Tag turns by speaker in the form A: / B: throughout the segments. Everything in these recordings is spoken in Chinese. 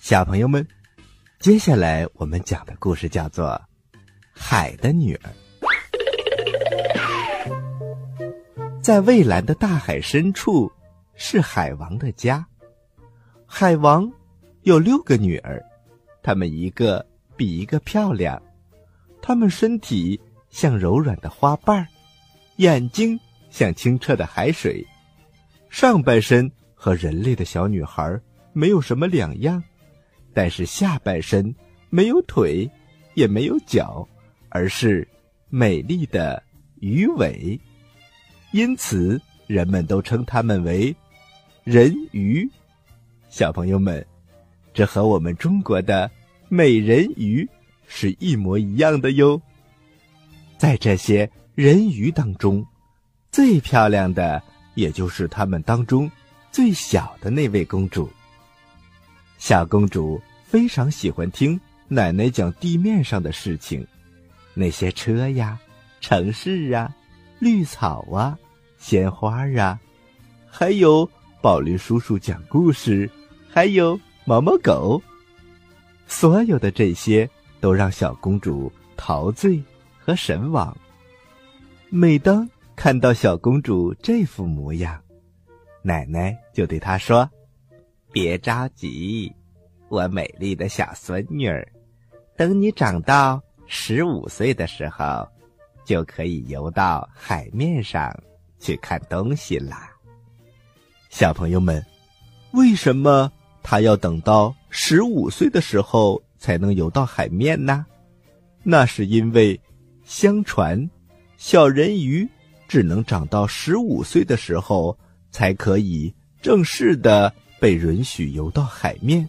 A: 小朋友们，接下来我们讲的故事叫做《海的女儿》。在蔚蓝的大海深处，是海王的家。海王有六个女儿，她们一个比一个漂亮，她们身体像柔软的花瓣，眼睛像清澈的海水，上半身和人类的小女孩没有什么两样。但是下半身没有腿，也没有脚，而是美丽的鱼尾，因此人们都称它们为人鱼。小朋友们，这和我们中国的美人鱼是一模一样的哟。在这些人鱼当中，最漂亮的也就是他们当中最小的那位公主。小公主非常喜欢听奶奶讲地面上的事情，那些车呀、城市啊、绿草啊、鲜花啊，还有宝林叔叔讲故事，还有毛毛狗。所有的这些都让小公主陶醉和神往。每当看到小公主这副模样，奶奶就对她说：“别着急。”我美丽的小孙女儿，等你长到十五岁的时候，就可以游到海面上去看东西啦。小朋友们，为什么他要等到十五岁的时候才能游到海面呢？那是因为，相传，小人鱼只能长到十五岁的时候，才可以正式的被允许游到海面。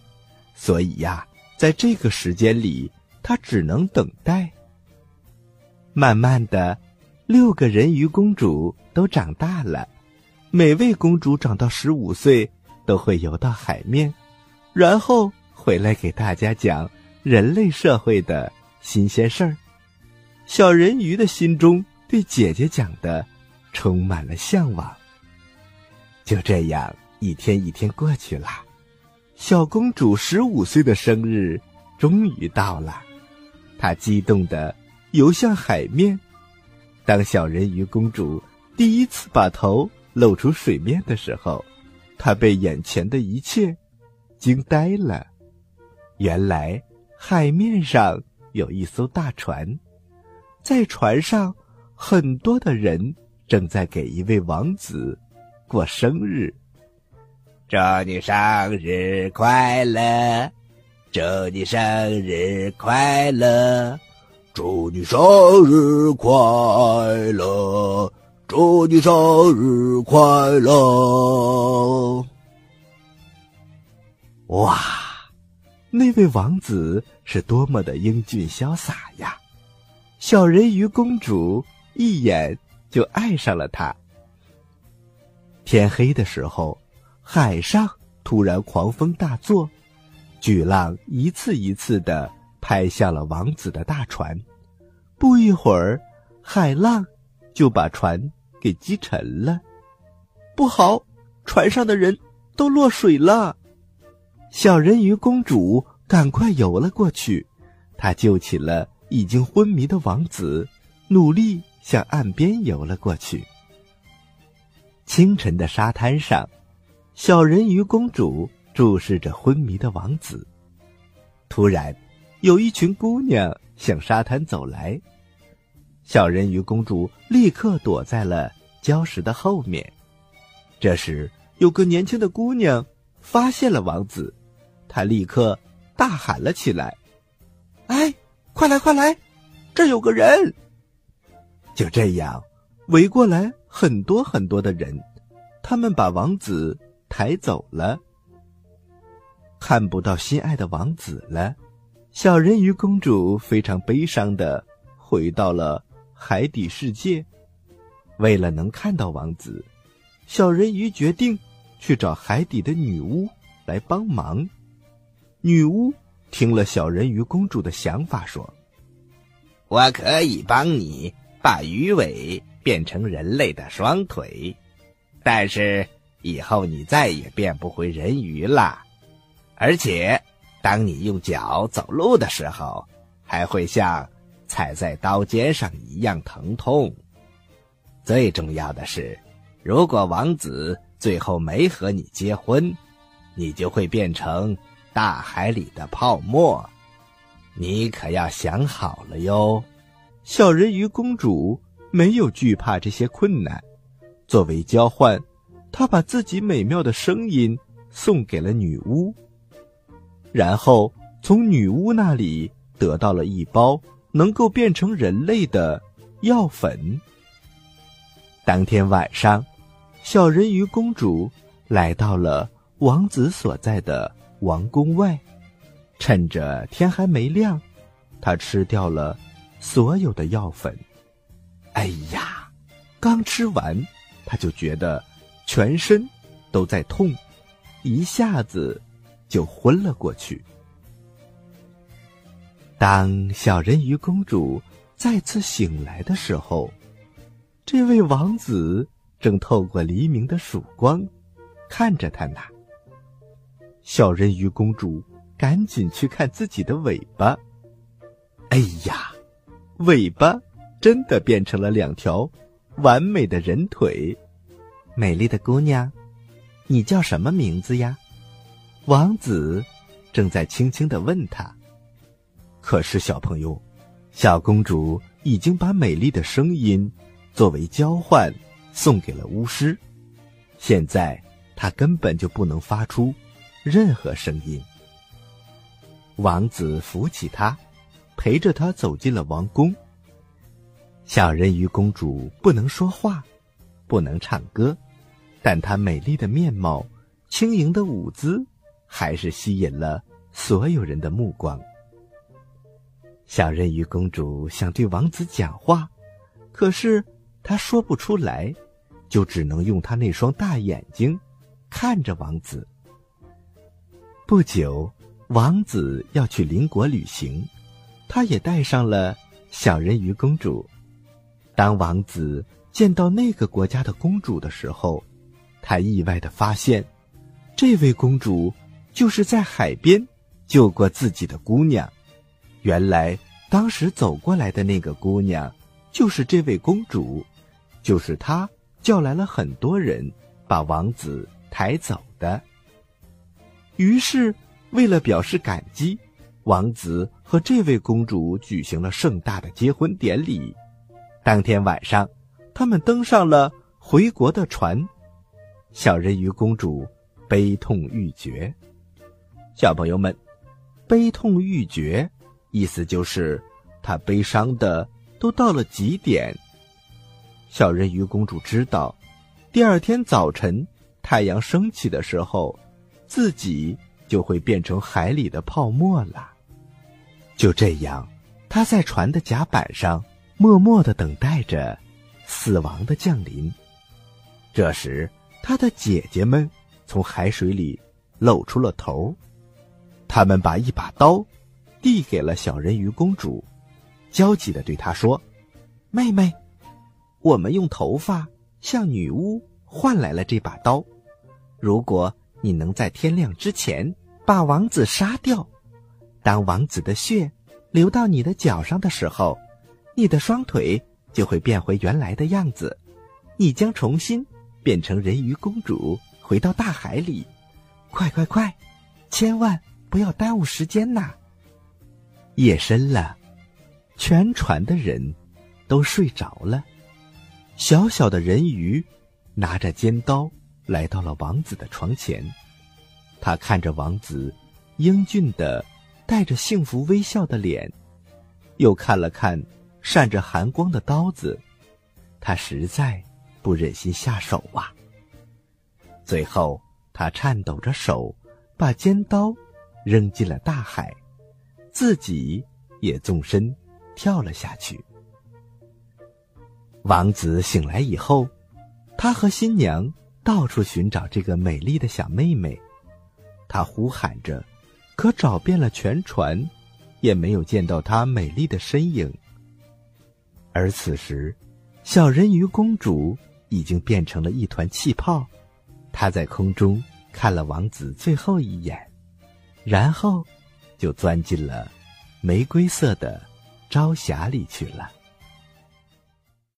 A: 所以呀，在这个时间里，他只能等待。慢慢的，六个人鱼公主都长大了，每位公主长到十五岁，都会游到海面，然后回来给大家讲人类社会的新鲜事儿。小人鱼的心中对姐姐讲的充满了向往。就这样，一天一天过去了。小公主十五岁的生日终于到了，她激动的游向海面。当小人鱼公主第一次把头露出水面的时候，她被眼前的一切惊呆了。原来海面上有一艘大船，在船上很多的人正在给一位王子过生日。祝你生日快乐！祝你生日快乐！祝你生日快乐！祝你生日快乐！哇，那位王子是多么的英俊潇洒呀！小人鱼公主一眼就爱上了他。天黑的时候。海上突然狂风大作，巨浪一次一次的拍向了王子的大船。不一会儿，海浪就把船给击沉了。不好，船上的人都落水了。小人鱼公主赶快游了过去，她救起了已经昏迷的王子，努力向岸边游了过去。清晨的沙滩上。小人鱼公主注视着昏迷的王子。突然，有一群姑娘向沙滩走来。小人鱼公主立刻躲在了礁石的后面。这时，有个年轻的姑娘发现了王子，她立刻大喊了起来：“哎，快来快来，这有个人！”就这样，围过来很多很多的人，他们把王子。抬走了，看不到心爱的王子了。小人鱼公主非常悲伤的回到了海底世界。为了能看到王子，小人鱼决定去找海底的女巫来帮忙。女巫听了小人鱼公主的想法，说：“我可以帮你把鱼尾变成人类的双腿，但是。”以后你再也变不回人鱼了。而且，当你用脚走路的时候，还会像踩在刀尖上一样疼痛。最重要的是，如果王子最后没和你结婚，你就会变成大海里的泡沫。你可要想好了哟。
B: 小人鱼公主没有惧怕这些困难，作为交换，她把自己美妙的声音送给了女巫。然后从女巫那里得到了一包能够变成人类的药粉。当天晚上，小人鱼公主来到了王子所在的王宫外，趁着天还没亮，她吃掉了所有的药粉。哎呀，刚吃完，他就觉得全身都在痛，一下子。就昏了过去。当小人鱼公主再次醒来的时候，这位王子正透过黎明的曙光看着她呢。小人鱼公主赶紧去看自己的尾巴，哎呀，尾巴真的变成了两条完美的人腿。美丽的姑娘，你叫什么名字呀？王子正在轻轻的问他，可是小朋友，小公主已经把美丽的声音作为交换送给了巫师，现在她根本就不能发出任何声音。王子扶起她，陪着她走进了王宫。小人鱼公主不能说话，不能唱歌，但她美丽的面貌、轻盈的舞姿。还是吸引了所有人的目光。小人鱼公主想对王子讲话，可是她说不出来，就只能用她那双大眼睛看着王子。不久，王子要去邻国旅行，他也带上了小人鱼公主。当王子见到那个国家的公主的时候，他意外的发现，这位公主。就是在海边救过自己的姑娘，原来当时走过来的那个姑娘就是这位公主，就是她叫来了很多人把王子抬走的。于是，为了表示感激，王子和这位公主举行了盛大的结婚典礼。当天晚上，他们登上了回国的船，小人鱼公主悲痛欲绝。小朋友们，悲痛欲绝，意思就是她悲伤的都到了极点。小人鱼公主知道，第二天早晨太阳升起的时候，自己就会变成海里的泡沫了。就这样，她在船的甲板上默默的等待着死亡的降临。这时，她的姐姐们从海水里露出了头。他们把一把刀递给了小人鱼公主，焦急的对她说：“妹妹，我们用头发向女巫换来了这把刀。如果你能在天亮之前把王子杀掉，当王子的血流到你的脚上的时候，你的双腿就会变回原来的样子，你将重新变成人鱼公主，回到大海里。快快快，千万！”不要耽误时间呐！夜深了，全船的人都睡着了。小小的人鱼拿着尖刀来到了王子的床前，他看着王子英俊的、带着幸福微笑的脸，又看了看闪着寒光的刀子，他实在不忍心下手啊。最后，他颤抖着手，把尖刀。扔进了大海，自己也纵身跳了下去。王子醒来以后，他和新娘到处寻找这个美丽的小妹妹，他呼喊着，可找遍了全船，也没有见到她美丽的身影。而此时，小人鱼公主已经变成了一团气泡，
A: 他在空中看了王子最后一眼，然后就钻进了玫瑰色的朝霞里去了。